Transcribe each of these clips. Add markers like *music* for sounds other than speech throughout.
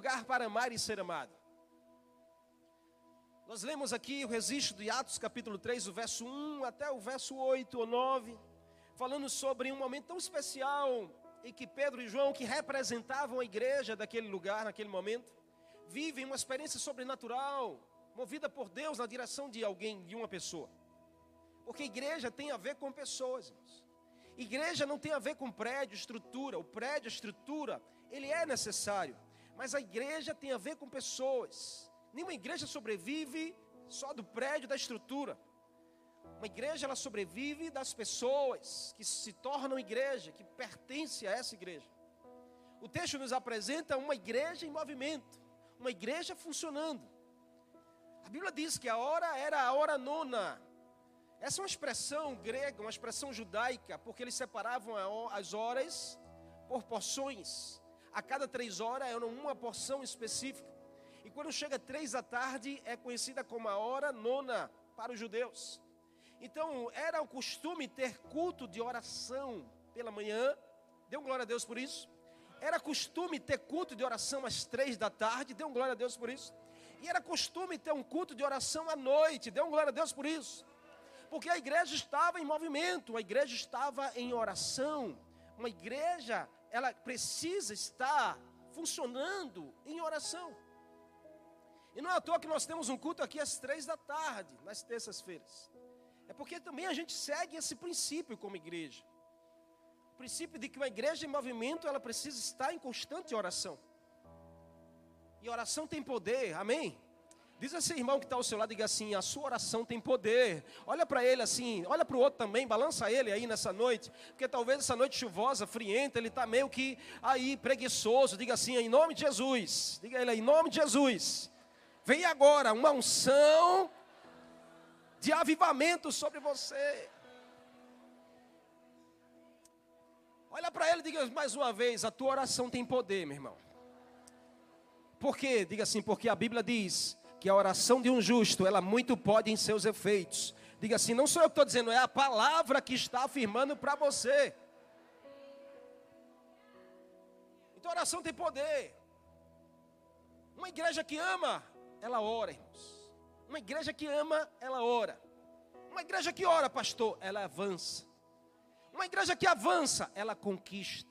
lugar para amar e ser amado. Nós lemos aqui o registro de Atos capítulo 3, o verso 1 até o verso 8 ou 9, falando sobre um momento tão especial em que Pedro e João, que representavam a igreja daquele lugar, naquele momento, vivem uma experiência sobrenatural, movida por Deus na direção de alguém, de uma pessoa. Porque igreja tem a ver com pessoas, irmãos. Igreja não tem a ver com prédio, estrutura. O prédio, a estrutura, ele é necessário. Mas a igreja tem a ver com pessoas. Nenhuma igreja sobrevive só do prédio, da estrutura. Uma igreja ela sobrevive das pessoas que se tornam igreja, que pertencem a essa igreja. O texto nos apresenta uma igreja em movimento, uma igreja funcionando. A Bíblia diz que a hora era a hora nona. Essa é uma expressão grega, uma expressão judaica, porque eles separavam as horas por porções. A cada três horas era uma porção específica. E quando chega três da tarde, é conhecida como a hora nona para os judeus. Então, era o costume ter culto de oração pela manhã. Deu glória a Deus por isso. Era costume ter culto de oração às três da tarde. Deu glória a Deus por isso. E era costume ter um culto de oração à noite. Deu glória a Deus por isso. Porque a igreja estava em movimento, a igreja estava em oração. Uma igreja, ela precisa estar funcionando em oração. E não é à toa que nós temos um culto aqui às três da tarde, nas terças-feiras. É porque também a gente segue esse princípio como igreja. O princípio de que uma igreja em movimento, ela precisa estar em constante oração. E oração tem poder, amém? Diz esse irmão que está ao seu lado, diga assim: a sua oração tem poder. Olha para ele assim, olha para o outro também, balança ele aí nessa noite, porque talvez essa noite chuvosa, frienta, ele está meio que aí preguiçoso. Diga assim, em nome de Jesus. Diga ele em nome de Jesus. Vem agora uma unção de avivamento sobre você. Olha para ele e diga mais uma vez: a tua oração tem poder, meu irmão. Por quê? Diga assim, porque a Bíblia diz que a oração de um justo, ela muito pode em seus efeitos. Diga assim, não sou eu que estou dizendo, é a palavra que está afirmando para você. Então oração tem poder. Uma igreja que ama, ela ora, irmãos. Uma igreja que ama, ela ora. Uma igreja que ora, pastor, ela avança. Uma igreja que avança, ela conquista.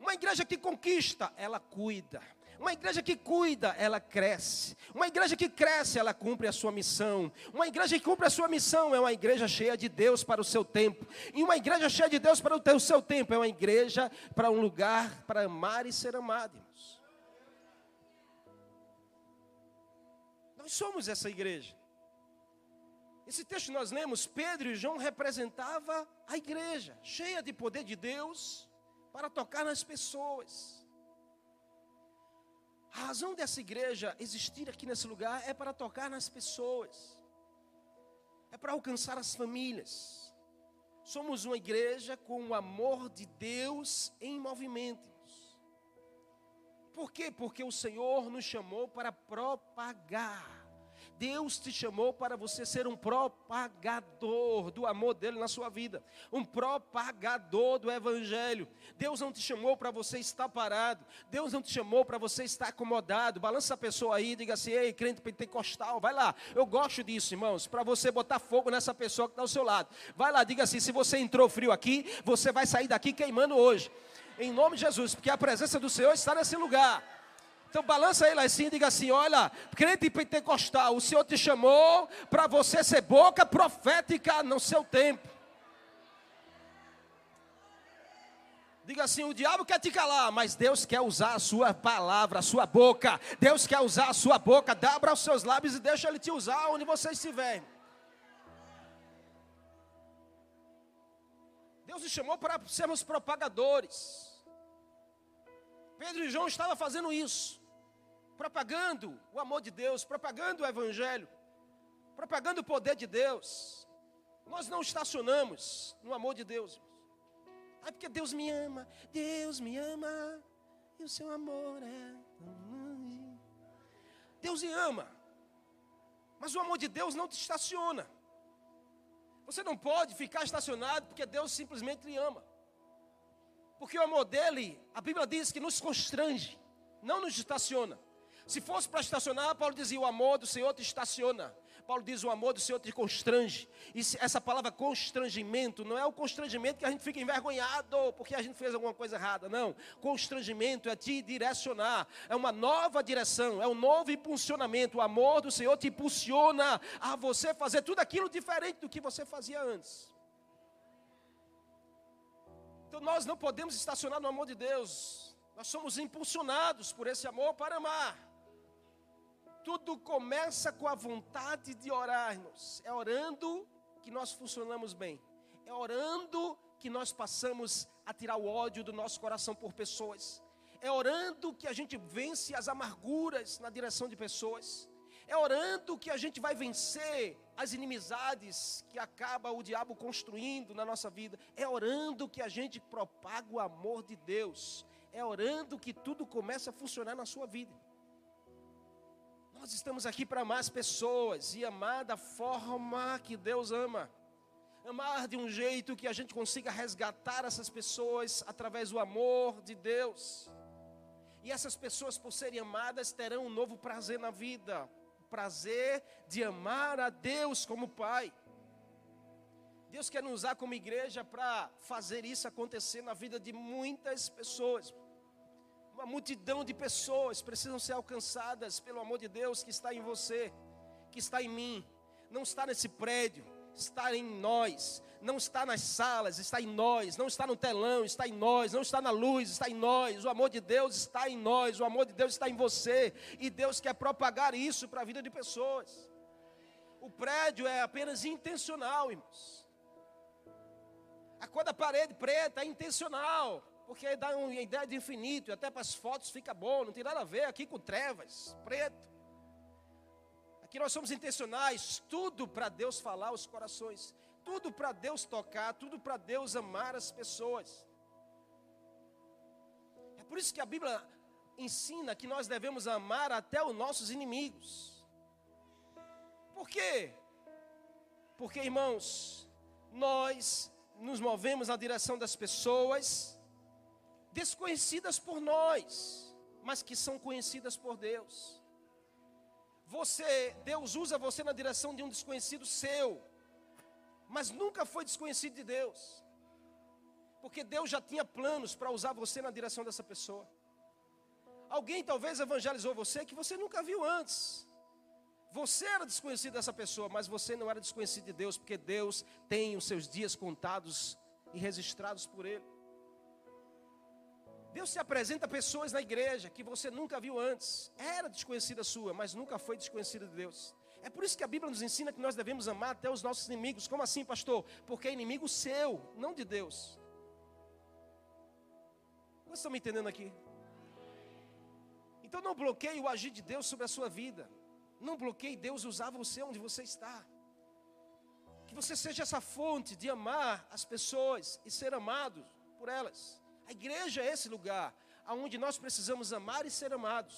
Uma igreja que conquista, ela cuida. Uma igreja que cuida, ela cresce. Uma igreja que cresce, ela cumpre a sua missão. Uma igreja que cumpre a sua missão é uma igreja cheia de Deus para o seu tempo. E uma igreja cheia de Deus para o seu tempo é uma igreja para um lugar para amar e ser amado. Irmãos. Nós somos essa igreja. Esse texto nós lemos, Pedro e João representava a igreja, cheia de poder de Deus para tocar nas pessoas. A razão dessa igreja existir aqui nesse lugar é para tocar nas pessoas. É para alcançar as famílias. Somos uma igreja com o amor de Deus em movimento. Por quê? Porque o Senhor nos chamou para propagar. Deus te chamou para você ser um propagador do amor dele na sua vida, um propagador do evangelho. Deus não te chamou para você estar parado, Deus não te chamou para você estar acomodado. Balança a pessoa aí, diga assim: "Ei, crente pentecostal, vai lá". Eu gosto disso, irmãos, para você botar fogo nessa pessoa que está ao seu lado. Vai lá, diga assim: "Se você entrou frio aqui, você vai sair daqui queimando hoje" em nome de Jesus, porque a presença do Senhor está nesse lugar. Então balança ele assim e diga assim: olha, crente pentecostal, o Senhor te chamou para você ser boca profética no seu tempo. Diga assim: o diabo quer te calar, mas Deus quer usar a sua palavra, a sua boca. Deus quer usar a sua boca. Abra os seus lábios e deixa Ele te usar onde você estiver. Deus nos chamou para sermos propagadores. Pedro e João estavam fazendo isso, propagando o amor de Deus, propagando o Evangelho, propagando o poder de Deus. Nós não estacionamos no amor de Deus. Ah, porque Deus me ama, Deus me ama, e o seu amor é. Deus me ama, mas o amor de Deus não te estaciona. Você não pode ficar estacionado porque Deus simplesmente lhe ama. Porque o amor dele, a Bíblia diz que nos constrange, não nos estaciona. Se fosse para estacionar, Paulo dizia: o amor do Senhor te estaciona. Paulo diz: o amor do Senhor te constrange. E essa palavra constrangimento não é o constrangimento que a gente fica envergonhado porque a gente fez alguma coisa errada. Não. Constrangimento é te direcionar. É uma nova direção. É um novo impulsionamento. O amor do Senhor te impulsiona a você fazer tudo aquilo diferente do que você fazia antes. Então nós não podemos estacionar no amor de Deus. Nós somos impulsionados por esse amor para amar. Tudo começa com a vontade de orar, irmãos. É orando que nós funcionamos bem. É orando que nós passamos a tirar o ódio do nosso coração por pessoas. É orando que a gente vence as amarguras na direção de pessoas. É orando que a gente vai vencer as inimizades que acaba o diabo construindo na nossa vida. É orando que a gente propaga o amor de Deus. É orando que tudo começa a funcionar na sua vida. Nós estamos aqui para amar as pessoas e amar da forma que Deus ama. Amar de um jeito que a gente consiga resgatar essas pessoas através do amor de Deus. E essas pessoas, por serem amadas, terão um novo prazer na vida o prazer de amar a Deus como Pai. Deus quer nos usar como igreja para fazer isso acontecer na vida de muitas pessoas. Uma multidão de pessoas precisam ser alcançadas pelo amor de Deus que está em você, que está em mim. Não está nesse prédio, está em nós. Não está nas salas, está em nós. Não está no telão, está em nós. Não está na luz, está em nós. O amor de Deus está em nós. O amor de Deus está em você. E Deus quer propagar isso para a vida de pessoas. O prédio é apenas intencional, irmãos. A cor da parede preta é intencional. Porque dá uma ideia de infinito, e até para as fotos fica bom, não tem nada a ver aqui com trevas, preto. Aqui nós somos intencionais, tudo para Deus falar os corações, tudo para Deus tocar, tudo para Deus amar as pessoas. É por isso que a Bíblia ensina que nós devemos amar até os nossos inimigos. Por quê? Porque, irmãos, nós nos movemos na direção das pessoas desconhecidas por nós, mas que são conhecidas por Deus. Você, Deus usa você na direção de um desconhecido seu, mas nunca foi desconhecido de Deus. Porque Deus já tinha planos para usar você na direção dessa pessoa. Alguém talvez evangelizou você que você nunca viu antes. Você era desconhecido dessa pessoa, mas você não era desconhecido de Deus, porque Deus tem os seus dias contados e registrados por Ele. Deus se apresenta a pessoas na igreja que você nunca viu antes. Era desconhecida sua, mas nunca foi desconhecida de Deus. É por isso que a Bíblia nos ensina que nós devemos amar até os nossos inimigos. Como assim, pastor? Porque é inimigo seu, não de Deus. Vocês estão me entendendo aqui? Então não bloqueie o agir de Deus sobre a sua vida. Não bloqueie Deus usar você onde você está. Que você seja essa fonte de amar as pessoas e ser amado por elas. A igreja é esse lugar onde nós precisamos amar e ser amados.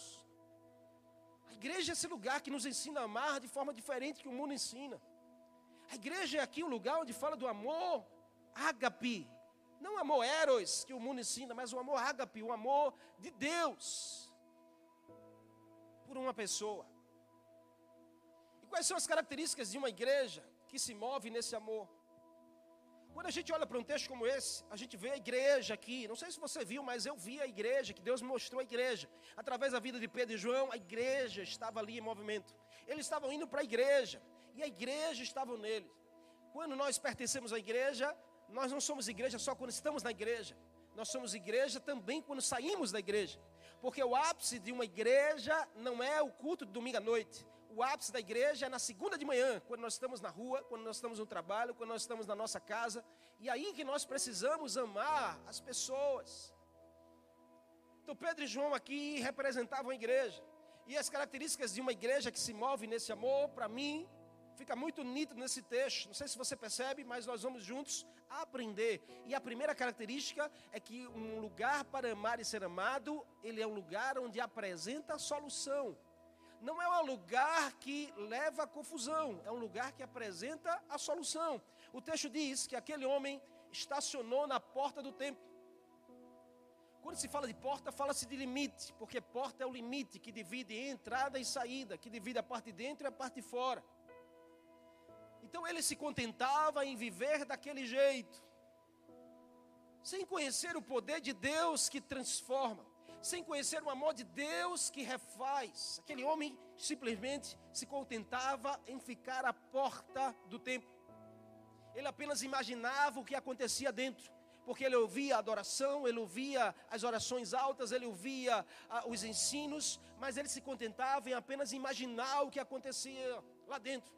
A igreja é esse lugar que nos ensina a amar de forma diferente que o mundo ensina. A igreja é aqui o lugar onde fala do amor ágape. Não amor eros que o mundo ensina, mas o amor ágape, o amor de Deus por uma pessoa. E quais são as características de uma igreja que se move nesse amor? Quando a gente olha para um texto como esse, a gente vê a igreja aqui. Não sei se você viu, mas eu vi a igreja, que Deus mostrou a igreja. Através da vida de Pedro e João, a igreja estava ali em movimento. Eles estavam indo para a igreja, e a igreja estava neles. Quando nós pertencemos à igreja, nós não somos igreja só quando estamos na igreja. Nós somos igreja também quando saímos da igreja. Porque o ápice de uma igreja não é o culto de domingo à noite o ápice da igreja é na segunda de manhã, quando nós estamos na rua, quando nós estamos no trabalho, quando nós estamos na nossa casa. E aí que nós precisamos amar as pessoas. Então Pedro e João aqui representavam a igreja. E as características de uma igreja que se move nesse amor, para mim, fica muito nítido nesse texto. Não sei se você percebe, mas nós vamos juntos aprender. E a primeira característica é que um lugar para amar e ser amado, ele é um lugar onde apresenta a solução não é um lugar que leva a confusão, é um lugar que apresenta a solução. O texto diz que aquele homem estacionou na porta do templo. Quando se fala de porta, fala-se de limite, porque porta é o limite que divide entrada e saída, que divide a parte de dentro e a parte de fora. Então ele se contentava em viver daquele jeito, sem conhecer o poder de Deus que transforma, sem conhecer o amor de Deus que refaz. Aquele homem simplesmente se contentava em ficar à porta do templo. Ele apenas imaginava o que acontecia dentro porque ele ouvia a adoração, ele ouvia as orações altas, ele ouvia ah, os ensinos, mas ele se contentava em apenas imaginar o que acontecia lá dentro.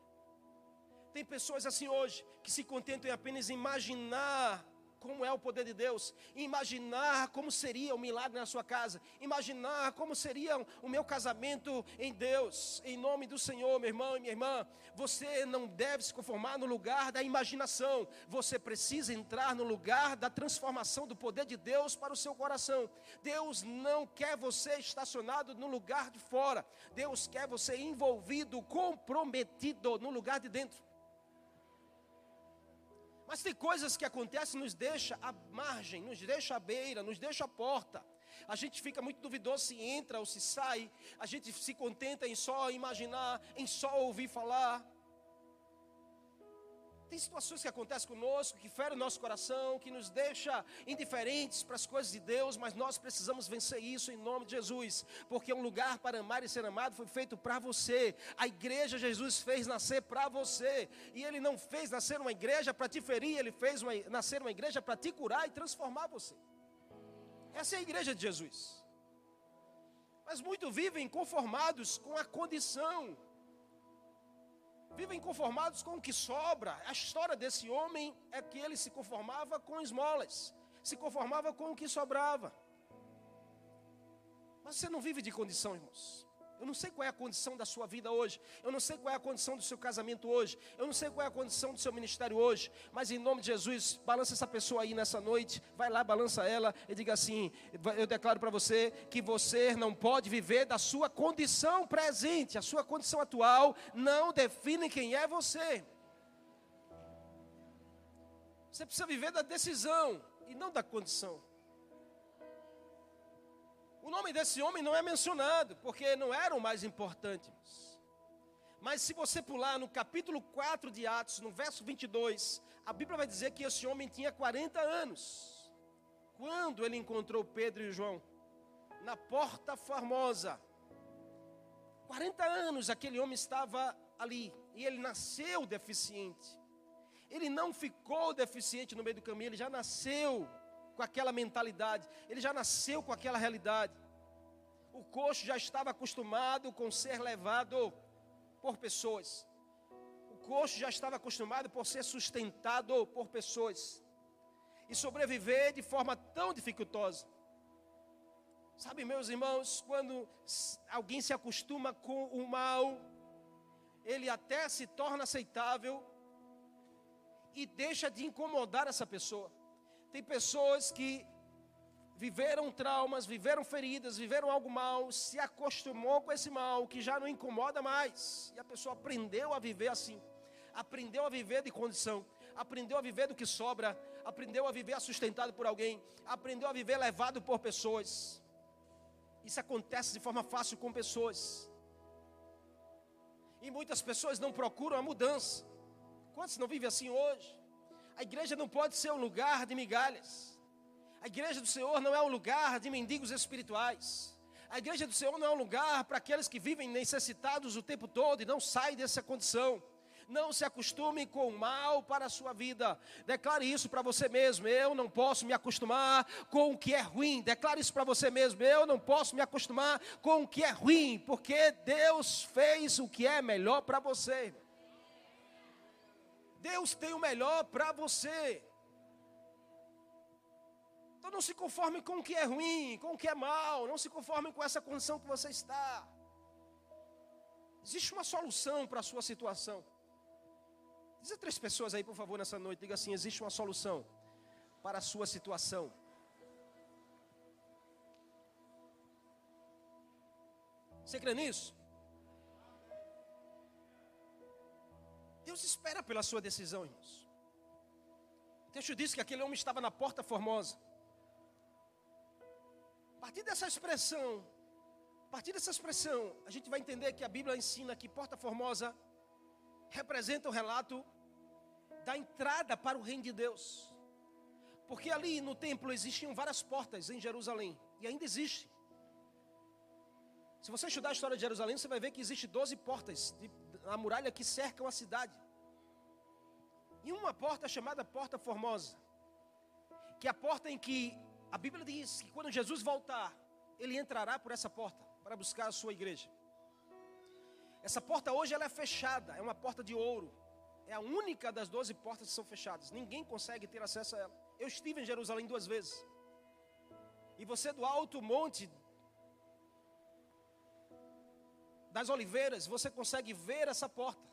Tem pessoas assim hoje que se contentam em apenas imaginar como é o poder de Deus, imaginar como seria o milagre na sua casa, imaginar como seria o meu casamento em Deus, em nome do Senhor, meu irmão e minha irmã. Você não deve se conformar no lugar da imaginação, você precisa entrar no lugar da transformação do poder de Deus para o seu coração. Deus não quer você estacionado no lugar de fora, Deus quer você envolvido, comprometido no lugar de dentro. Mas tem coisas que acontecem, nos deixa à margem, nos deixa à beira, nos deixa à porta. A gente fica muito duvidoso se entra ou se sai. A gente se contenta em só imaginar, em só ouvir falar. Tem situações que acontecem conosco, que ferem o nosso coração, que nos deixa indiferentes para as coisas de Deus, mas nós precisamos vencer isso em nome de Jesus, porque um lugar para amar e ser amado foi feito para você. A igreja Jesus fez nascer para você, e ele não fez nascer uma igreja para te ferir, ele fez uma, nascer uma igreja para te curar e transformar você. Essa é a igreja de Jesus. Mas muitos vivem conformados com a condição vivem conformados com o que sobra. A história desse homem é que ele se conformava com esmolas, se conformava com o que sobrava. Mas você não vive de condição, irmãos. Eu não sei qual é a condição da sua vida hoje. Eu não sei qual é a condição do seu casamento hoje. Eu não sei qual é a condição do seu ministério hoje. Mas em nome de Jesus, balança essa pessoa aí nessa noite. Vai lá, balança ela e diga assim: Eu declaro para você que você não pode viver da sua condição presente. A sua condição atual não define quem é você. Você precisa viver da decisão e não da condição. O nome desse homem não é mencionado, porque não era o mais importante. Mas se você pular no capítulo 4 de Atos, no verso 22, a Bíblia vai dizer que esse homem tinha 40 anos. Quando ele encontrou Pedro e João? Na porta formosa. 40 anos aquele homem estava ali. E ele nasceu deficiente. Ele não ficou deficiente no meio do caminho, ele já nasceu com aquela mentalidade, ele já nasceu com aquela realidade. O coxo já estava acostumado com ser levado por pessoas. O coxo já estava acostumado por ser sustentado por pessoas. E sobreviver de forma tão dificultosa. Sabe, meus irmãos, quando alguém se acostuma com o mal, ele até se torna aceitável e deixa de incomodar essa pessoa. Tem pessoas que viveram traumas, viveram feridas, viveram algo mal, se acostumou com esse mal que já não incomoda mais. E a pessoa aprendeu a viver assim. Aprendeu a viver de condição, aprendeu a viver do que sobra, aprendeu a viver sustentado por alguém, aprendeu a viver levado por pessoas. Isso acontece de forma fácil com pessoas. E muitas pessoas não procuram a mudança. Quantos não vivem assim hoje? A igreja não pode ser um lugar de migalhas. A igreja do Senhor não é um lugar de mendigos espirituais. A igreja do Senhor não é um lugar para aqueles que vivem necessitados o tempo todo e não saem dessa condição. Não se acostume com o mal para a sua vida. Declare isso para você mesmo. Eu não posso me acostumar com o que é ruim. Declare isso para você mesmo. Eu não posso me acostumar com o que é ruim, porque Deus fez o que é melhor para você. Deus tem o melhor para você. Então não se conforme com o que é ruim, com o que é mal, não se conforme com essa condição que você está. Existe uma solução para a sua situação. Diz três pessoas aí, por favor, nessa noite. Diga assim: existe uma solução para a sua situação. Você crê nisso? Deus espera pela sua decisão, irmãos. O texto diz que aquele homem estava na porta formosa. partir dessa expressão, a partir dessa expressão, a gente vai entender que a Bíblia ensina que Porta Formosa representa o relato da entrada para o reino de Deus. Porque ali no templo existiam várias portas em Jerusalém, e ainda existe. Se você estudar a história de Jerusalém, você vai ver que existe 12 portas na muralha que cercam a cidade. E uma porta chamada Porta Formosa, que é a porta em que a Bíblia diz que quando Jesus voltar, ele entrará por essa porta para buscar a sua igreja. Essa porta hoje ela é fechada, é uma porta de ouro. É a única das 12 portas que são fechadas. Ninguém consegue ter acesso a ela. Eu estive em Jerusalém duas vezes. E você do alto monte das oliveiras, você consegue ver essa porta.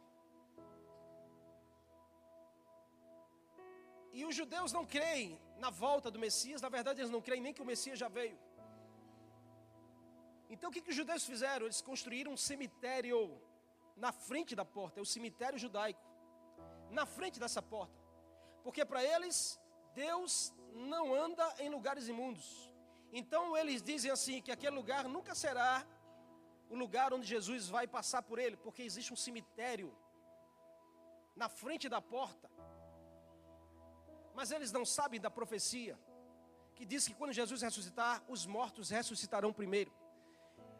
E os judeus não creem na volta do Messias, na verdade eles não creem nem que o Messias já veio. Então o que, que os judeus fizeram? Eles construíram um cemitério na frente da porta, é o cemitério judaico, na frente dessa porta, porque para eles Deus não anda em lugares imundos. Então eles dizem assim que aquele lugar nunca será o lugar onde Jesus vai passar por ele, porque existe um cemitério na frente da porta. Mas eles não sabem da profecia que diz que quando Jesus ressuscitar, os mortos ressuscitarão primeiro.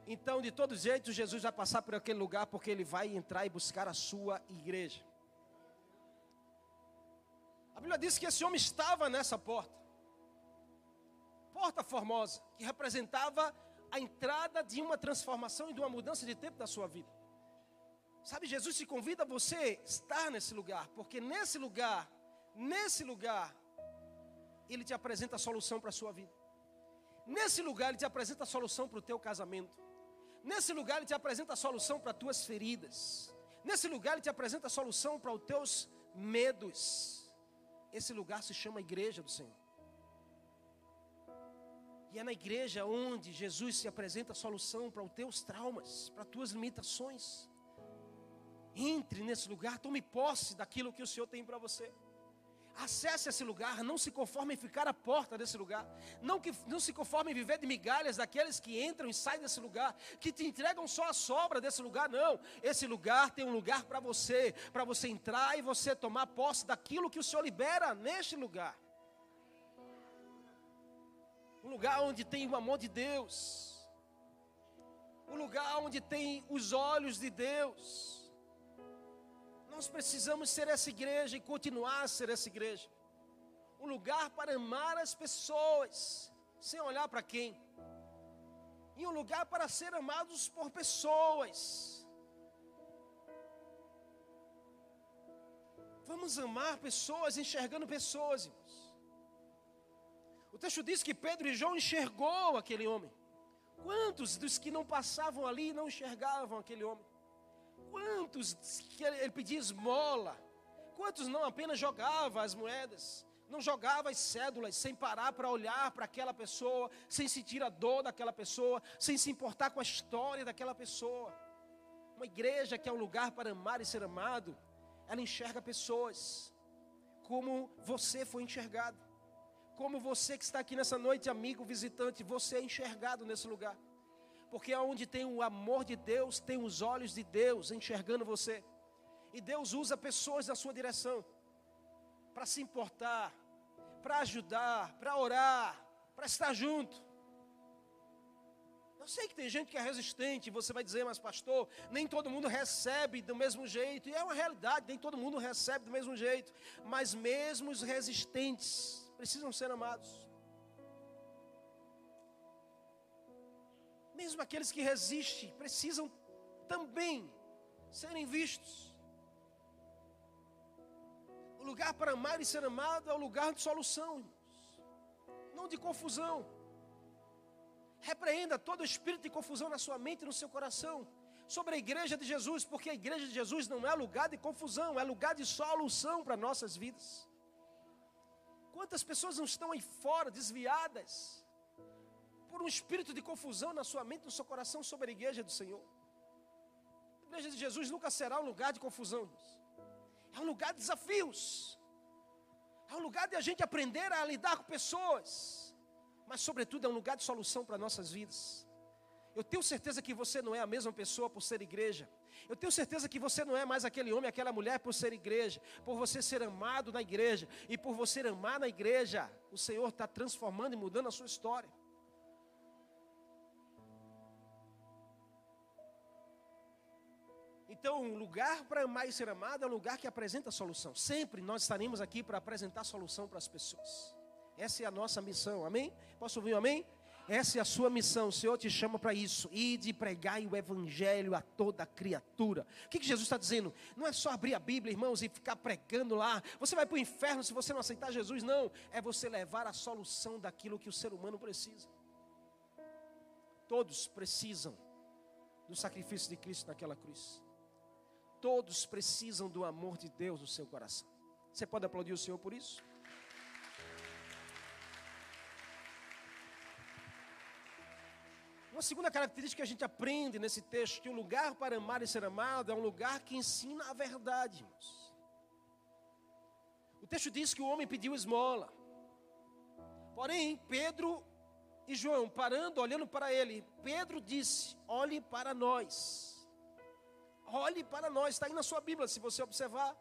Então, de todo jeito, Jesus vai passar por aquele lugar porque ele vai entrar e buscar a sua igreja. A Bíblia diz que esse homem estava nessa porta. Porta formosa, que representava a entrada de uma transformação e de uma mudança de tempo da sua vida. Sabe, Jesus te convida a você estar nesse lugar, porque nesse lugar, nesse lugar, Ele te apresenta a solução para a sua vida. Nesse lugar, Ele te apresenta a solução para o teu casamento. Nesse lugar, Ele te apresenta a solução para as tuas feridas. Nesse lugar, Ele te apresenta a solução para os teus medos. Esse lugar se chama Igreja do Senhor. E é na igreja onde Jesus se apresenta a solução para os teus traumas, para as tuas limitações. Entre nesse lugar, tome posse daquilo que o Senhor tem para você. Acesse esse lugar, não se conforme em ficar à porta desse lugar. Não, que, não se conforme em viver de migalhas daqueles que entram e saem desse lugar, que te entregam só a sobra desse lugar. Não, esse lugar tem um lugar para você, para você entrar e você tomar posse daquilo que o Senhor libera neste lugar. Um lugar onde tem o amor de Deus. Um lugar onde tem os olhos de Deus nós precisamos ser essa igreja e continuar a ser essa igreja. Um lugar para amar as pessoas, sem olhar para quem. E um lugar para ser amados por pessoas. Vamos amar pessoas, enxergando pessoas, irmãos. O texto diz que Pedro e João enxergou aquele homem. Quantos dos que não passavam ali não enxergavam aquele homem? Quantos que ele pedia esmola? Quantos não apenas jogava as moedas? Não jogava as cédulas sem parar para olhar para aquela pessoa, sem sentir a dor daquela pessoa, sem se importar com a história daquela pessoa. Uma igreja que é um lugar para amar e ser amado, ela enxerga pessoas como você foi enxergado. Como você que está aqui nessa noite, amigo, visitante, você é enxergado nesse lugar porque onde tem o amor de Deus, tem os olhos de Deus enxergando você. E Deus usa pessoas na sua direção para se importar, para ajudar, para orar, para estar junto. Eu sei que tem gente que é resistente, você vai dizer, mas pastor, nem todo mundo recebe do mesmo jeito, e é uma realidade, nem todo mundo recebe do mesmo jeito, mas mesmo os resistentes precisam ser amados. mesmo aqueles que resistem, precisam também serem vistos. O lugar para amar e ser amado é o lugar de solução, não de confusão. Repreenda todo espírito de confusão na sua mente e no seu coração sobre a igreja de Jesus, porque a igreja de Jesus não é lugar de confusão, é lugar de solução para nossas vidas. Quantas pessoas não estão aí fora, desviadas, por um espírito de confusão na sua mente, no seu coração sobre a igreja do Senhor. A igreja de Jesus nunca será um lugar de confusão. É um lugar de desafios. É um lugar de a gente aprender a lidar com pessoas. mas, sobretudo, é um lugar de solução para nossas vidas. Eu tenho certeza que você não é a mesma pessoa por ser igreja. Eu tenho certeza que você não é mais aquele homem, aquela mulher por ser igreja, por você ser amado na igreja. E por você amar na igreja, o Senhor está transformando e mudando a sua história. Então, um lugar para amar e ser amado é um lugar que apresenta solução. Sempre nós estaremos aqui para apresentar solução para as pessoas. Essa é a nossa missão, amém? Posso ouvir um amém? Essa é a sua missão, o Senhor te chama para isso. E de pregar o Evangelho a toda criatura. O que, que Jesus está dizendo? Não é só abrir a Bíblia, irmãos, e ficar pregando lá. Você vai para o inferno se você não aceitar Jesus, não. É você levar a solução daquilo que o ser humano precisa. Todos precisam do sacrifício de Cristo naquela cruz. Todos precisam do amor de Deus no seu coração. Você pode aplaudir o Senhor por isso? Uma segunda característica que a gente aprende nesse texto, que o lugar para amar e ser amado é um lugar que ensina a verdade. Irmãos. O texto diz que o homem pediu esmola. Porém, Pedro e João, parando, olhando para ele, Pedro disse: Olhe para nós. Olhe para nós, está aí na sua Bíblia, se você observar.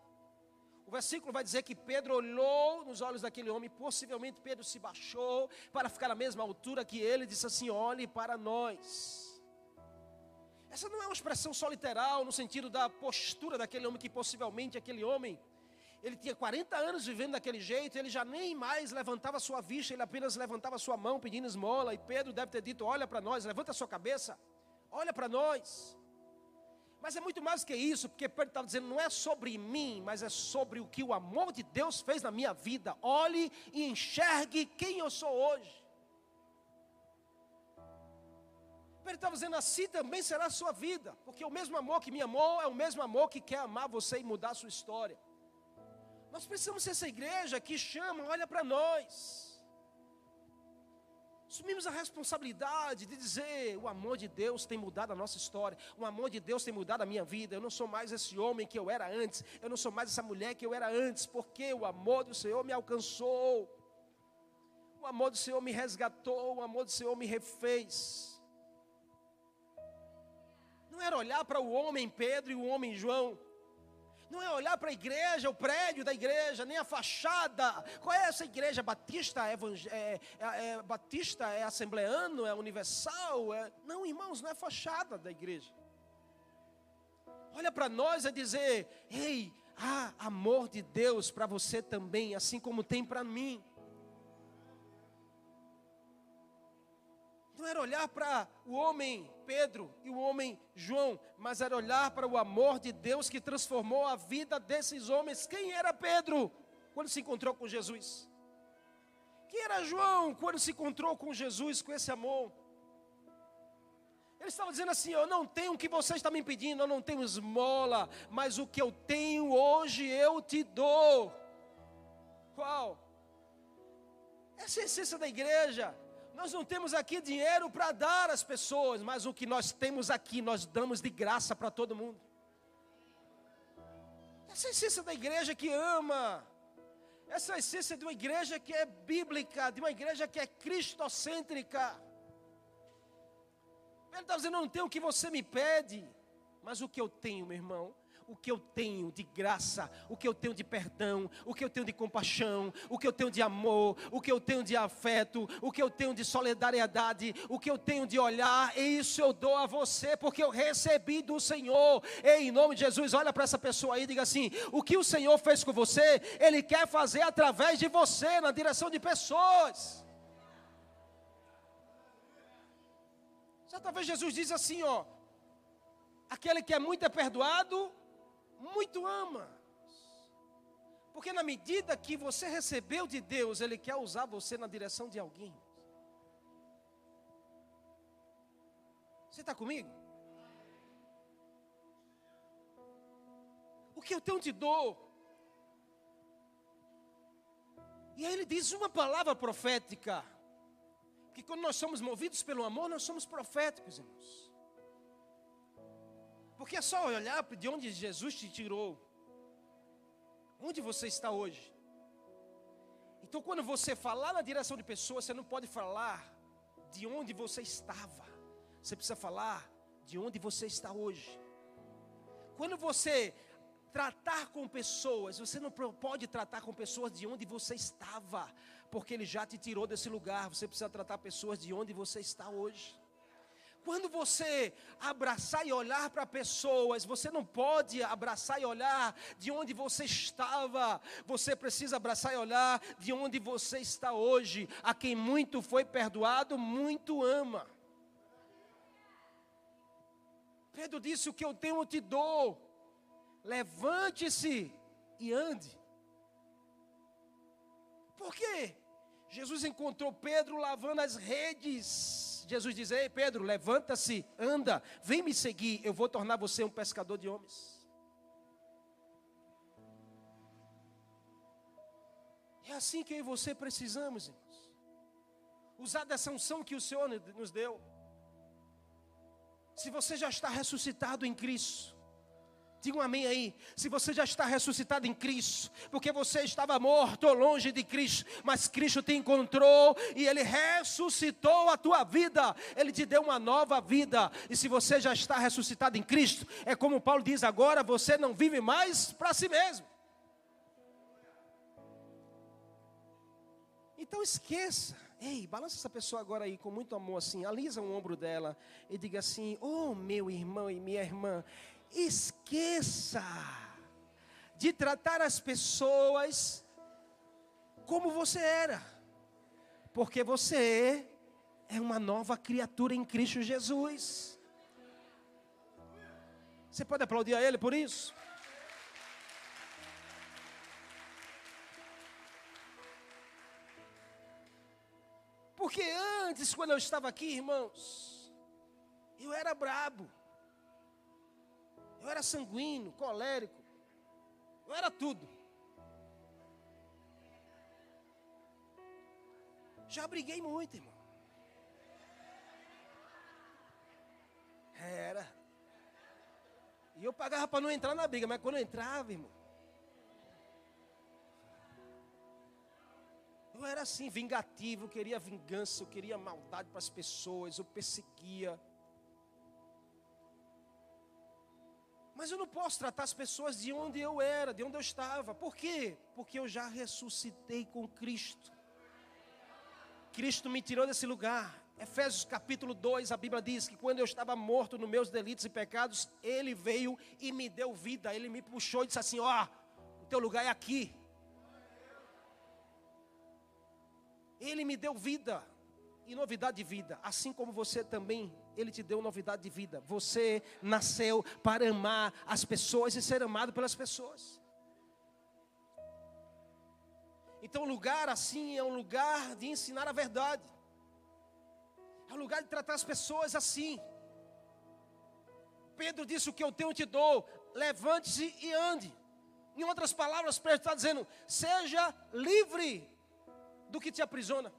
O versículo vai dizer que Pedro olhou nos olhos daquele homem, possivelmente Pedro se baixou para ficar na mesma altura que ele, e disse assim: Olhe para nós. Essa não é uma expressão só literal, no sentido da postura daquele homem, que possivelmente aquele homem, ele tinha 40 anos vivendo daquele jeito, ele já nem mais levantava sua vista, ele apenas levantava sua mão pedindo esmola, e Pedro deve ter dito: Olha para nós, levanta sua cabeça, olha para nós. Mas é muito mais que isso, porque Pedro estava dizendo, não é sobre mim, mas é sobre o que o amor de Deus fez na minha vida. Olhe e enxergue quem eu sou hoje. Pedro estava dizendo, assim também será a sua vida, porque o mesmo amor que me amou é o mesmo amor que quer amar você e mudar a sua história. Nós precisamos ser essa igreja que chama, olha para nós assumimos a responsabilidade de dizer: o amor de Deus tem mudado a nossa história, o amor de Deus tem mudado a minha vida. Eu não sou mais esse homem que eu era antes, eu não sou mais essa mulher que eu era antes, porque o amor do Senhor me alcançou, o amor do Senhor me resgatou, o amor do Senhor me refez. Não era olhar para o homem Pedro e o homem João, não é olhar para a igreja, o prédio da igreja, nem a fachada. Qual é essa igreja? Batista é, é, é, é Batista é assembleano, é universal? É... Não, irmãos, não é fachada da igreja. Olha para nós e dizer: ei, há amor de Deus para você também, assim como tem para mim. Não era olhar para o homem Pedro e o homem João, mas era olhar para o amor de Deus que transformou a vida desses homens. Quem era Pedro quando se encontrou com Jesus? Quem era João quando se encontrou com Jesus com esse amor? Ele estava dizendo assim: Eu não tenho o que você está me pedindo, eu não tenho esmola, mas o que eu tenho hoje eu te dou. Qual? Essa é a essência da igreja. Nós não temos aqui dinheiro para dar às pessoas, mas o que nós temos aqui, nós damos de graça para todo mundo. Essa é a essência da igreja que ama. Essa é a essência de uma igreja que é bíblica, de uma igreja que é cristocêntrica. Ele está dizendo: não tenho o que você me pede, mas o que eu tenho, meu irmão, o que eu tenho de graça, o que eu tenho de perdão, o que eu tenho de compaixão, o que eu tenho de amor, o que eu tenho de afeto, o que eu tenho de solidariedade, o que eu tenho de olhar, e isso eu dou a você, porque eu recebi do Senhor. Em nome de Jesus, olha para essa pessoa aí e diga assim: o que o Senhor fez com você, Ele quer fazer através de você, na direção de pessoas. Certa vez Jesus diz assim, ó, aquele que é muito é perdoado, muito ama. Porque na medida que você recebeu de Deus, Ele quer usar você na direção de alguém. Você está comigo? O que eu tenho de dor? E aí ele diz uma palavra profética. Que quando nós somos movidos pelo amor, nós somos proféticos, irmãos. Porque é só olhar de onde Jesus te tirou. Onde você está hoje? Então, quando você falar na direção de pessoas, você não pode falar de onde você estava. Você precisa falar de onde você está hoje. Quando você tratar com pessoas, você não pode tratar com pessoas de onde você estava, porque ele já te tirou desse lugar. Você precisa tratar pessoas de onde você está hoje. Quando você abraçar e olhar para pessoas, você não pode abraçar e olhar de onde você estava. Você precisa abraçar e olhar de onde você está hoje. A quem muito foi perdoado, muito ama. Pedro disse: O que eu tenho, eu te dou. Levante-se e ande. Por quê? Jesus encontrou Pedro lavando as redes. Jesus diz: Ei, Pedro, levanta-se, anda, vem me seguir, eu vou tornar você um pescador de homens. É assim que eu e você precisamos, irmãos. Usar dessa unção que o Senhor nos deu. Se você já está ressuscitado em Cristo, Diga um amém aí. Se você já está ressuscitado em Cristo, porque você estava morto longe de Cristo, mas Cristo te encontrou e Ele ressuscitou a tua vida, Ele te deu uma nova vida. E se você já está ressuscitado em Cristo, é como Paulo diz agora: você não vive mais para si mesmo. Então esqueça. Ei, balança essa pessoa agora aí com muito amor assim, alisa o ombro dela e diga assim: "Oh, meu irmão e minha irmã, esqueça de tratar as pessoas como você era, porque você é uma nova criatura em Cristo Jesus. Você pode aplaudir a Ele por isso? Porque antes, quando eu estava aqui, irmãos, eu era brabo. Eu era sanguíneo, colérico. Eu era tudo. Já briguei muito, irmão. Era. E eu pagava para não entrar na briga, mas quando eu entrava, irmão. Eu era assim, vingativo, eu queria vingança, eu queria maldade para as pessoas, eu perseguia. Mas eu não posso tratar as pessoas de onde eu era, de onde eu estava. Por quê? Porque eu já ressuscitei com Cristo. Cristo me tirou desse lugar. Efésios capítulo 2, a Bíblia diz que quando eu estava morto nos meus delitos e pecados, Ele veio e me deu vida. Ele me puxou e disse assim: Ó, oh, o teu lugar é aqui. Ele me deu vida e novidade de vida, assim como você também, Ele te deu novidade de vida. Você nasceu para amar as pessoas e ser amado pelas pessoas. Então, lugar assim é um lugar de ensinar a verdade, é um lugar de tratar as pessoas assim. Pedro disse: O que eu tenho te dou, levante-se e ande. Em outras palavras, Pedro está dizendo: Seja livre do que te aprisiona.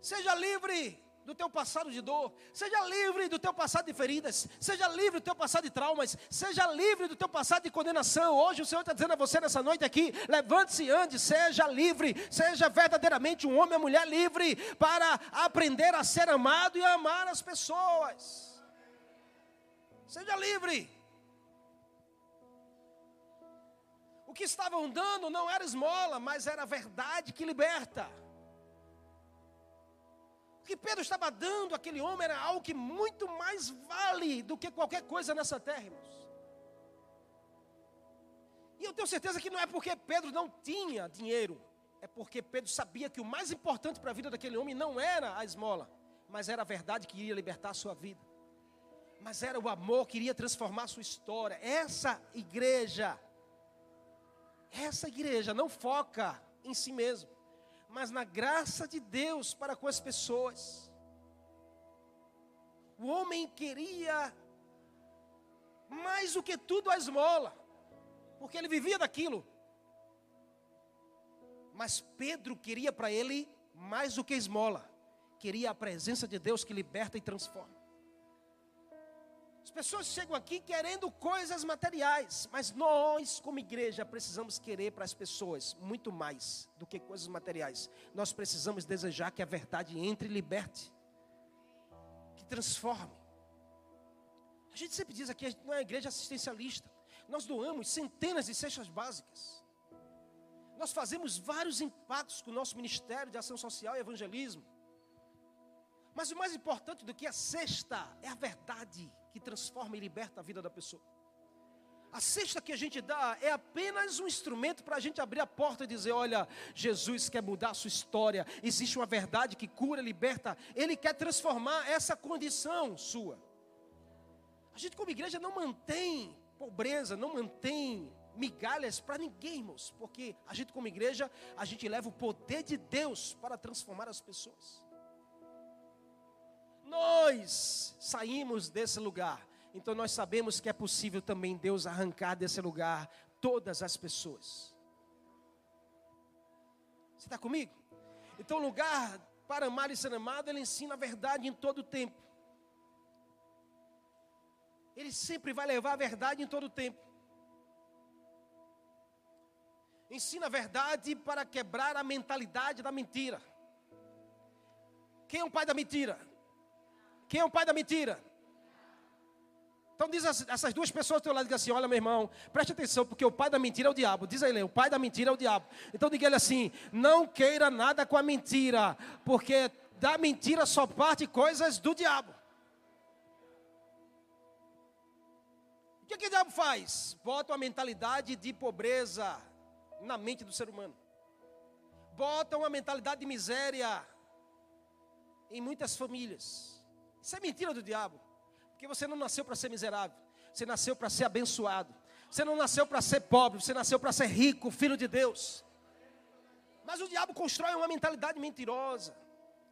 Seja livre do teu passado de dor, seja livre do teu passado de feridas, seja livre do teu passado de traumas, seja livre do teu passado de condenação. Hoje o Senhor está dizendo a você nessa noite aqui: levante-se e ande, seja livre, seja verdadeiramente um homem ou mulher livre para aprender a ser amado e amar as pessoas. Seja livre. O que estavam dando não era esmola, mas era a verdade que liberta. Que Pedro estava dando àquele homem era algo que muito mais vale do que qualquer coisa nessa terra, irmãos. E eu tenho certeza que não é porque Pedro não tinha dinheiro, é porque Pedro sabia que o mais importante para a vida daquele homem não era a esmola, mas era a verdade que iria libertar a sua vida. Mas era o amor que iria transformar a sua história. Essa igreja, essa igreja não foca em si mesmo mas na graça de Deus para com as pessoas. O homem queria mais do que tudo a esmola, porque ele vivia daquilo. Mas Pedro queria para ele mais do que esmola, queria a presença de Deus que liberta e transforma. As pessoas chegam aqui querendo coisas materiais, mas nós, como igreja, precisamos querer para as pessoas muito mais do que coisas materiais. Nós precisamos desejar que a verdade entre e liberte, que transforme. A gente sempre diz aqui, a gente não é igreja assistencialista. Nós doamos centenas de cestas básicas. Nós fazemos vários impactos com o nosso ministério de ação social e evangelismo. Mas o mais importante do que a cesta é a verdade que transforma e liberta a vida da pessoa. A cesta que a gente dá é apenas um instrumento para a gente abrir a porta e dizer: olha, Jesus quer mudar a sua história. Existe uma verdade que cura, liberta. Ele quer transformar essa condição sua. A gente, como igreja, não mantém pobreza, não mantém migalhas para ninguém, irmãos, porque a gente, como igreja, a gente leva o poder de Deus para transformar as pessoas nós saímos desse lugar. Então nós sabemos que é possível também Deus arrancar desse lugar todas as pessoas. Você está comigo? Então, o lugar para amar e ser amado, ele ensina a verdade em todo o tempo. Ele sempre vai levar a verdade em todo o tempo. Ensina a verdade para quebrar a mentalidade da mentira. Quem é o pai da mentira? Quem é o pai da mentira? Então diz essas duas pessoas do teu lado, diz assim, olha meu irmão, preste atenção, porque o pai da mentira é o diabo. Diz a ele, o pai da mentira é o diabo. Então diga ele assim, não queira nada com a mentira, porque da mentira só parte coisas do diabo. O que, que o diabo faz? Bota uma mentalidade de pobreza na mente do ser humano. Bota uma mentalidade de miséria em muitas famílias. Isso é mentira do diabo. Porque você não nasceu para ser miserável. Você nasceu para ser abençoado. Você não nasceu para ser pobre. Você nasceu para ser rico, filho de Deus. Mas o diabo constrói uma mentalidade mentirosa.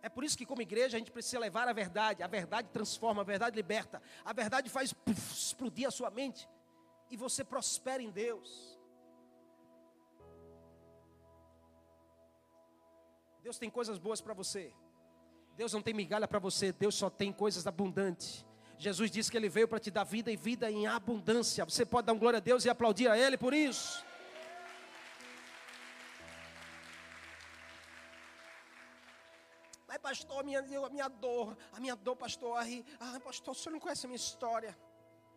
É por isso que, como igreja, a gente precisa levar a verdade. A verdade transforma, a verdade liberta. A verdade faz puff, explodir a sua mente. E você prospera em Deus. Deus tem coisas boas para você. Deus não tem migalha para você, Deus só tem coisas abundantes. Jesus disse que Ele veio para te dar vida e vida em abundância. Você pode dar um glória a Deus e aplaudir a Ele por isso. Mas, pastor, a minha, minha dor, a minha dor, pastor, ah, pastor, o senhor não conhece a minha história.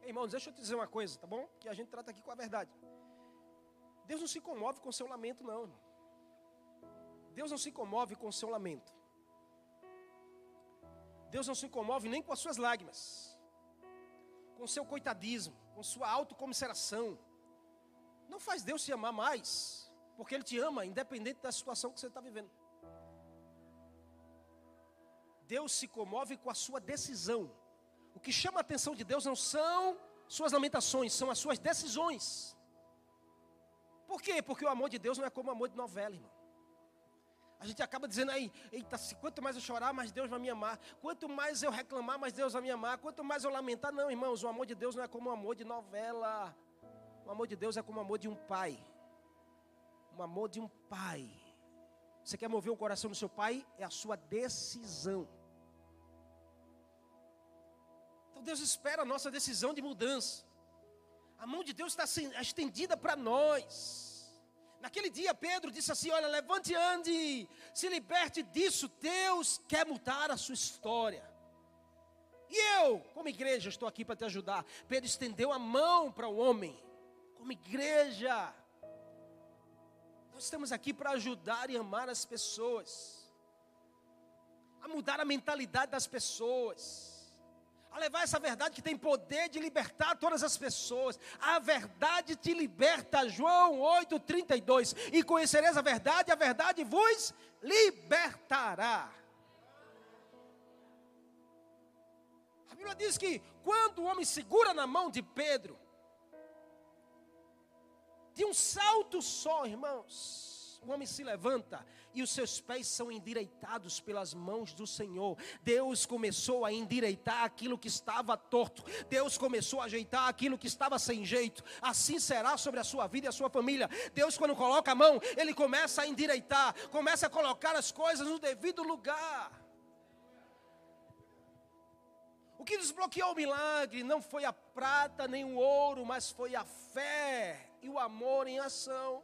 Irmãos, deixa eu te dizer uma coisa, tá bom? Que a gente trata aqui com a verdade. Deus não se comove com o seu lamento, não. Deus não se comove com o seu lamento. Deus não se comove nem com as suas lágrimas, com seu coitadismo, com sua autocomiseração. Não faz Deus se amar mais, porque Ele te ama, independente da situação que você está vivendo. Deus se comove com a sua decisão. O que chama a atenção de Deus não são suas lamentações, são as suas decisões. Por quê? Porque o amor de Deus não é como o amor de novela, irmão. A gente acaba dizendo aí, eita, quanto mais eu chorar, mais Deus vai me amar. Quanto mais eu reclamar, mais Deus vai me amar. Quanto mais eu lamentar, não, irmãos, o amor de Deus não é como o amor de novela. O amor de Deus é como o amor de um pai. O amor de um pai. Você quer mover o coração do seu pai? É a sua decisão. Então Deus espera a nossa decisão de mudança. A mão de Deus está estendida para nós. Naquele dia, Pedro disse assim: Olha, levante e ande, se liberte disso, Deus quer mudar a sua história. E eu, como igreja, estou aqui para te ajudar. Pedro estendeu a mão para o homem, como igreja. Nós estamos aqui para ajudar e amar as pessoas, a mudar a mentalidade das pessoas a levar essa verdade que tem poder de libertar todas as pessoas. A verdade te liberta, João 8:32. E conhecereis a verdade, a verdade vos libertará. A Bíblia diz que quando o homem segura na mão de Pedro, de um salto só, irmãos, o homem se levanta e os seus pés são endireitados pelas mãos do Senhor. Deus começou a endireitar aquilo que estava torto. Deus começou a ajeitar aquilo que estava sem jeito. Assim será sobre a sua vida e a sua família. Deus, quando coloca a mão, Ele começa a endireitar, começa a colocar as coisas no devido lugar. que desbloqueou o milagre não foi a prata nem o ouro, mas foi a fé e o amor em ação.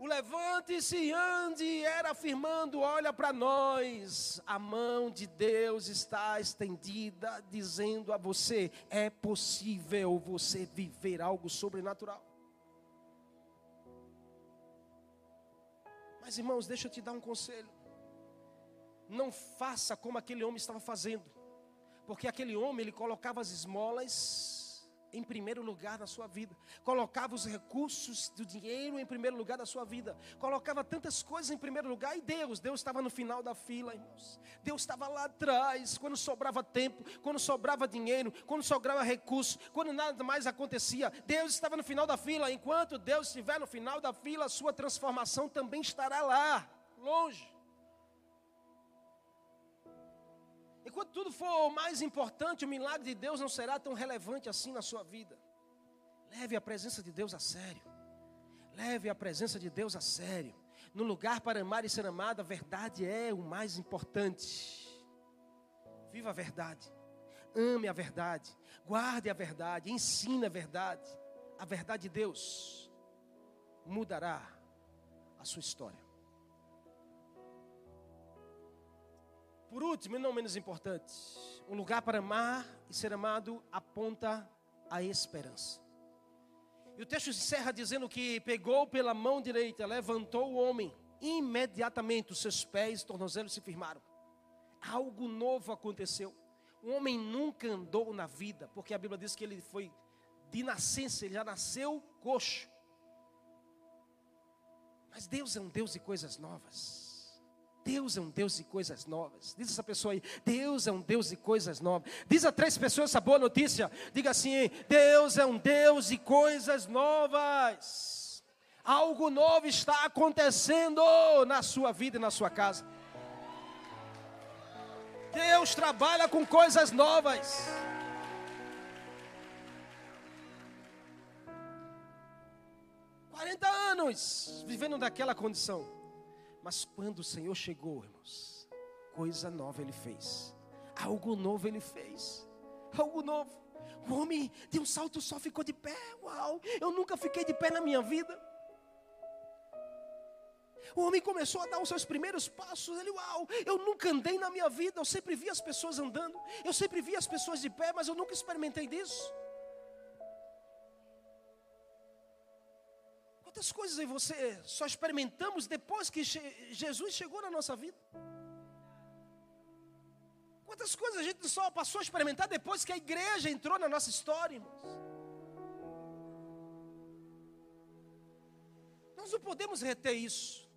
O levante-se e ande era afirmando: olha para nós, a mão de Deus está estendida, dizendo a você: é possível você viver algo sobrenatural. Mas irmãos, deixa eu te dar um conselho. Não faça como aquele homem estava fazendo, porque aquele homem ele colocava as esmolas em primeiro lugar na sua vida, colocava os recursos do dinheiro em primeiro lugar da sua vida, colocava tantas coisas em primeiro lugar, e Deus, Deus estava no final da fila, irmãos. Deus estava lá atrás, quando sobrava tempo, quando sobrava dinheiro, quando sobrava recurso, quando nada mais acontecia, Deus estava no final da fila. Enquanto Deus estiver no final da fila, a sua transformação também estará lá, longe. Enquanto tudo for mais importante, o milagre de Deus não será tão relevante assim na sua vida. Leve a presença de Deus a sério. Leve a presença de Deus a sério. No lugar para amar e ser amado, a verdade é o mais importante. Viva a verdade. Ame a verdade. Guarde a verdade. Ensine a verdade. A verdade de Deus mudará a sua história. Por último, e não menos importante, um lugar para amar e ser amado aponta a esperança. E o texto encerra dizendo que pegou pela mão direita, levantou o homem, imediatamente os seus pés e tornozelos se firmaram. Algo novo aconteceu. O homem nunca andou na vida, porque a Bíblia diz que ele foi de nascença, ele já nasceu coxo. Mas Deus é um Deus de coisas novas. Deus é um Deus de coisas novas. Diz essa pessoa aí, Deus é um Deus de coisas novas. Diz a três pessoas essa boa notícia. Diga assim: Deus é um Deus de coisas novas. Algo novo está acontecendo na sua vida e na sua casa. Deus trabalha com coisas novas. Quarenta anos vivendo daquela condição. Mas quando o Senhor chegou, irmãos, coisa nova ele fez. Algo novo ele fez. Algo novo. O homem de um salto só ficou de pé. Uau! Eu nunca fiquei de pé na minha vida. O homem começou a dar os seus primeiros passos. Ele, uau, eu nunca andei na minha vida. Eu sempre vi as pessoas andando. Eu sempre vi as pessoas de pé, mas eu nunca experimentei disso. Quantas coisas aí você só experimentamos depois que Jesus chegou na nossa vida? Quantas coisas a gente só passou a experimentar depois que a igreja entrou na nossa história, irmãos? Nós não podemos reter isso.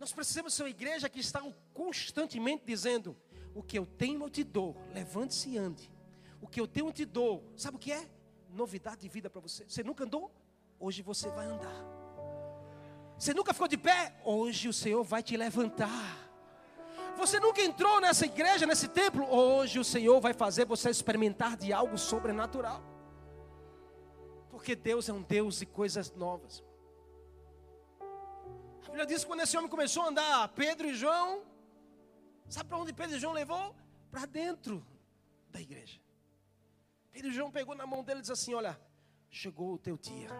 Nós precisamos ser uma igreja que está constantemente dizendo: o que eu tenho eu te dou, levante-se e ande. O que eu tenho eu te dou, sabe o que é? Novidade de vida para você. Você nunca andou? Hoje você vai andar. Você nunca ficou de pé? Hoje o Senhor vai te levantar. Você nunca entrou nessa igreja, nesse templo? Hoje o Senhor vai fazer você experimentar de algo sobrenatural. Porque Deus é um Deus de coisas novas. A Bíblia diz que quando esse homem começou a andar, Pedro e João, sabe para onde Pedro e João levou? Para dentro da igreja. Pedro e João pegou na mão dele e disse assim: Olha, chegou o teu dia,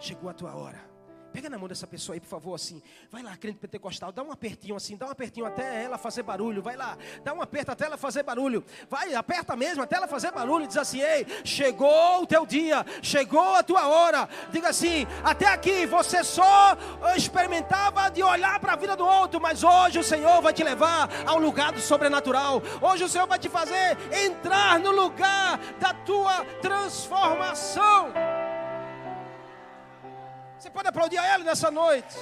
chegou a tua hora. Pega na mão dessa pessoa aí, por favor, assim. Vai lá, crente pentecostal, dá um apertinho assim, dá um apertinho até ela fazer barulho. Vai lá, dá um aperto até ela fazer barulho. Vai, aperta mesmo até ela fazer barulho. Diz assim: Ei, chegou o teu dia, chegou a tua hora. Diga assim: Até aqui você só experimentava de olhar para a vida do outro, mas hoje o Senhor vai te levar a um lugar do sobrenatural. Hoje o Senhor vai te fazer entrar no lugar da tua transformação. Você pode aplaudir a Ele nessa noite.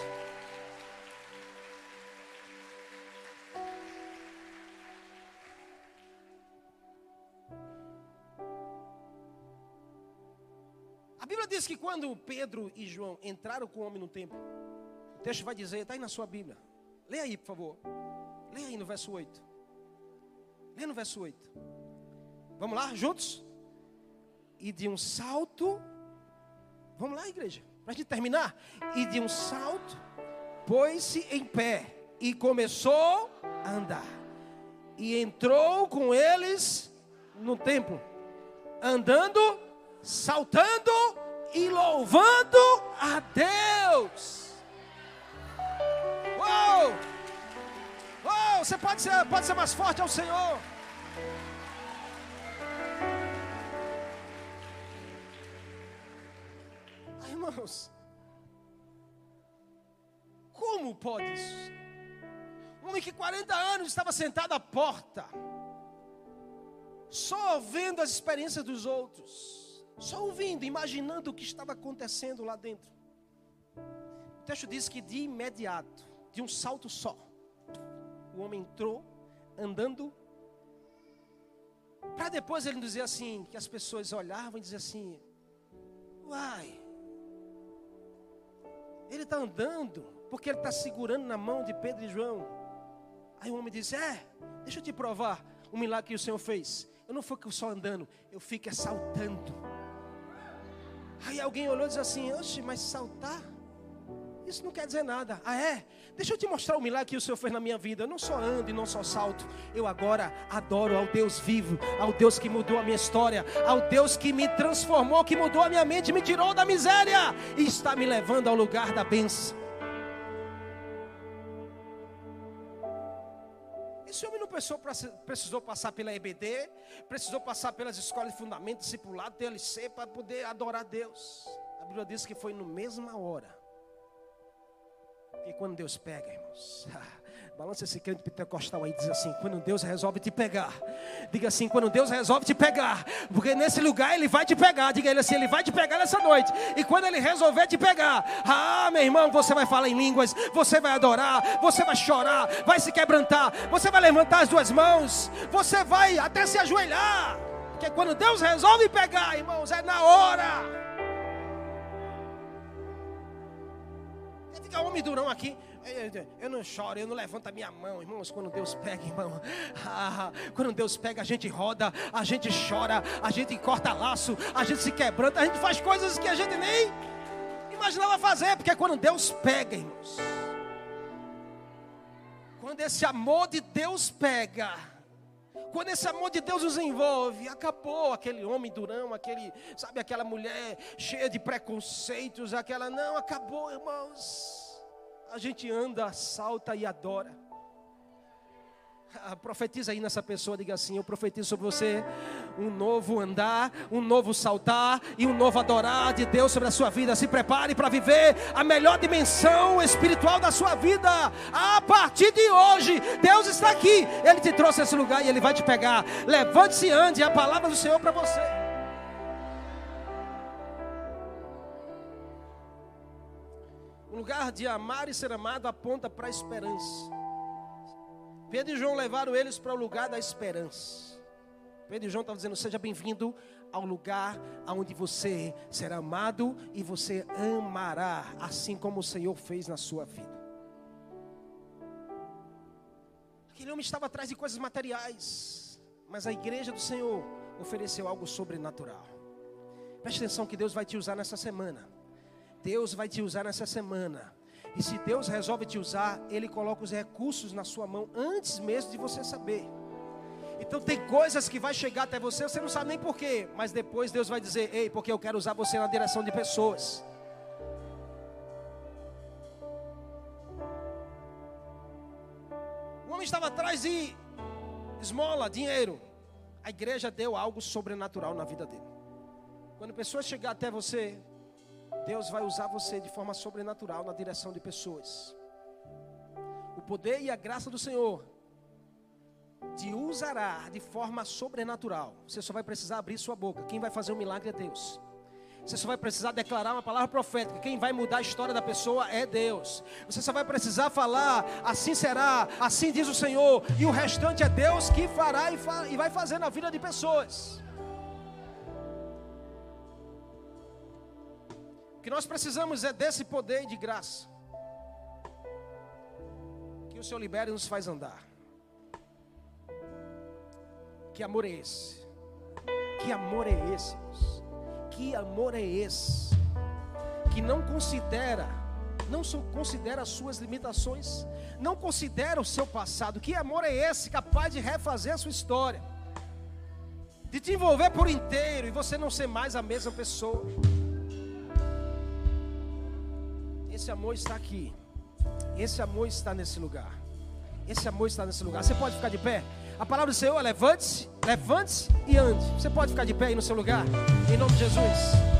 A Bíblia diz que quando Pedro e João entraram com o homem no templo, o texto vai dizer, está aí na sua Bíblia. Leia aí, por favor. Leia aí no verso 8. Leia no verso 8. Vamos lá, juntos? E de um salto. Vamos lá, igreja. A gente terminar. E de um salto, pôs-se em pé e começou a andar. e entrou com eles no templo, andando, saltando e louvando a Deus. Uou! Uou! Você pode ser, pode ser mais forte ao Senhor. Irmãos, como pode isso? Um homem que 40 anos estava sentado à porta, só vendo as experiências dos outros, só ouvindo, imaginando o que estava acontecendo lá dentro. O texto diz que de imediato, de um salto só, o homem entrou andando, para depois ele dizer assim, que as pessoas olhavam e diziam assim: Uai, ele está andando, porque ele está segurando na mão de Pedro e João. Aí o homem diz: É, deixa eu te provar o milagre que o Senhor fez. Eu não fico só andando, eu fico saltando. Aí alguém olhou e disse assim: Oxe, mas saltar? Isso não quer dizer nada. Ah, é? Deixa eu te mostrar o milagre que o Senhor fez na minha vida. Eu não só ando e não só salto. Eu agora adoro ao Deus vivo, ao Deus que mudou a minha história, ao Deus que me transformou, que mudou a minha mente, me tirou da miséria e está me levando ao lugar da bênção. Esse homem não precisou, precisou passar pela EBD, precisou passar pelas escolas de fundamento, discipulado, TLC, para poder adorar Deus. A Bíblia diz que foi na mesma hora porque quando Deus pega, irmãos, *laughs* balança esse crente pentecostal aí, diz assim: quando Deus resolve te pegar, diga assim: quando Deus resolve te pegar, porque nesse lugar Ele vai te pegar, diga ele assim: Ele vai te pegar nessa noite, e quando Ele resolver te pegar, ah, meu irmão, você vai falar em línguas, você vai adorar, você vai chorar, vai se quebrantar, você vai levantar as duas mãos, você vai até se ajoelhar, porque quando Deus resolve pegar, irmãos, é na hora. Fica homem durão aqui. Eu não choro, eu não levanto a minha mão, irmãos. Quando Deus pega, irmão, *laughs* ah, quando Deus pega, a gente roda, a gente chora, a gente corta laço, a gente se quebranta, a gente faz coisas que a gente nem imaginava fazer, porque quando Deus pega, irmãos, quando esse amor de Deus pega, quando esse amor de Deus nos envolve, acabou aquele homem durão, aquele, sabe, aquela mulher cheia de preconceitos, aquela não, acabou, irmãos a gente anda, salta e adora. Ah, profetiza aí nessa pessoa, diga assim: Eu profetizo sobre você um novo andar, um novo saltar e um novo adorar de Deus sobre a sua vida. Se prepare para viver a melhor dimensão espiritual da sua vida. A partir de hoje, Deus está aqui, Ele te trouxe a esse lugar e Ele vai te pegar. Levante-se e ande, é a palavra do Senhor para você. lugar de amar e ser amado aponta para a esperança. Pedro e João levaram eles para o lugar da esperança. Pedro e João estavam dizendo: Seja bem-vindo ao lugar onde você será amado e você amará, assim como o Senhor fez na sua vida. Aquele homem estava atrás de coisas materiais, mas a igreja do Senhor ofereceu algo sobrenatural. Preste atenção que Deus vai te usar nessa semana Deus vai te usar nessa semana. E se Deus resolve te usar, Ele coloca os recursos na sua mão antes mesmo de você saber. Então tem coisas que vai chegar até você, você não sabe nem porquê, mas depois Deus vai dizer: Ei, porque eu quero usar você na direção de pessoas. O homem estava atrás de esmola, dinheiro. A igreja deu algo sobrenatural na vida dele. Quando pessoas chegar até você, Deus vai usar você de forma sobrenatural na direção de pessoas. O poder e a graça do Senhor te usará de forma sobrenatural. Você só vai precisar abrir sua boca. Quem vai fazer o um milagre é Deus. Você só vai precisar declarar uma palavra profética. Quem vai mudar a história da pessoa é Deus. Você só vai precisar falar, assim será, assim diz o Senhor. E o restante é Deus que fará e, fa e vai fazer na vida de pessoas. que nós precisamos é desse poder de graça. Que o Senhor libere e nos faz andar. Que amor é esse? Que amor é esse? Que amor é esse? Que não considera Não considera as suas limitações. Não considera o seu passado. Que amor é esse capaz de refazer a sua história? De te envolver por inteiro e você não ser mais a mesma pessoa. Esse amor está aqui. Esse amor está nesse lugar. Esse amor está nesse lugar. Você pode ficar de pé? A palavra do Senhor é levante-se, levante-se e ande. Você pode ficar de pé aí no seu lugar? Em nome de Jesus.